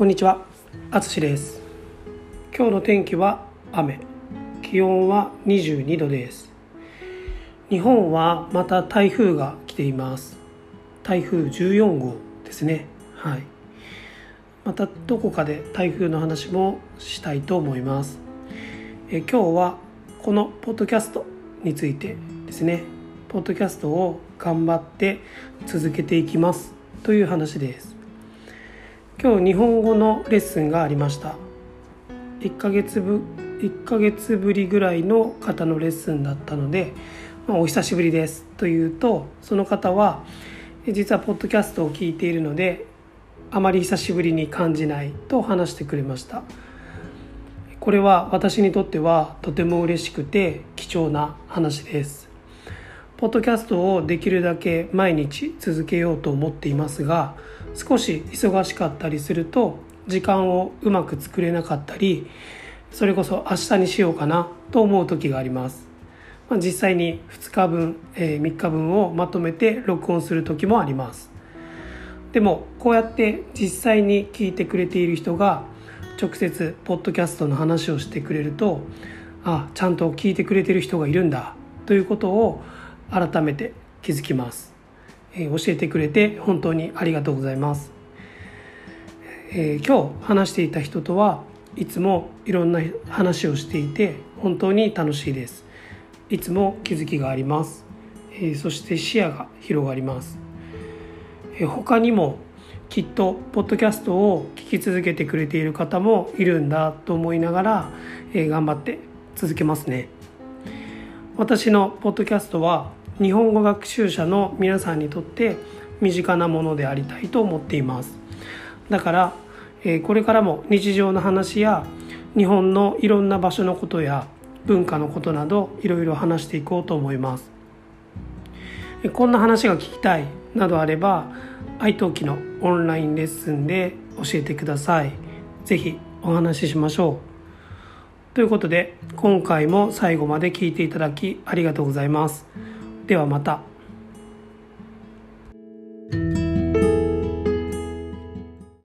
こんにちは、あつしです。今日の天気は雨。気温は22度です。日本はまた台風が来ています。台風14号ですね。はい。またどこかで台風の話もしたいと思います。え今日はこのポッドキャストについてですね。ポッドキャストを頑張って続けていきます。という話です。今日日本語のレッスンがありました。1ヶ月ぶ1ヶ月ぶりぐらいの方のレッスンだったので、まあ、お久しぶりですというとその方は実はポッドキャストを聞いているのであまり久しぶりに感じないと話してくれました。これは私にとってはとても嬉しくて貴重な話です。ポッドキャストをできるだけ毎日続けようと思っていますが少し忙しかったりすると時間をうまく作れなかったりそれこそ明日にしようかなと思う時があります、まあ、実際に2日分、えー、3日分をまとめて録音する時もあります。でもこうやって実際に聞いてくれている人が直接ポッドキャストの話をしてくれるとあちゃんと聞いてくれてる人がいるんだということを改めて気づきます、えー、教えてくれて本当にありがとうございます、えー、今日話していた人とはいつもいろんな話をしていて本当に楽しいです。いつも気づきがあります、えー、そして視野が広がります、え他にもきっとポッドキャストを聞き続けてくれている方もいるんだと思いながら、え頑張って続けますね。私のポッドキャストは日本語学習者の皆さんにとって身近なものでありたいと思っています。だから、え、これからも日常の話や日本のいろんな場所のことや文化のことなどいろいろ話していこうと思います。こんな話が聞きたいなどあれば iTalki のオンラインレッスンで教えてください。是非お話ししましょう。ということで今回も最後まで聞いていただきありがとうございます。ではまた。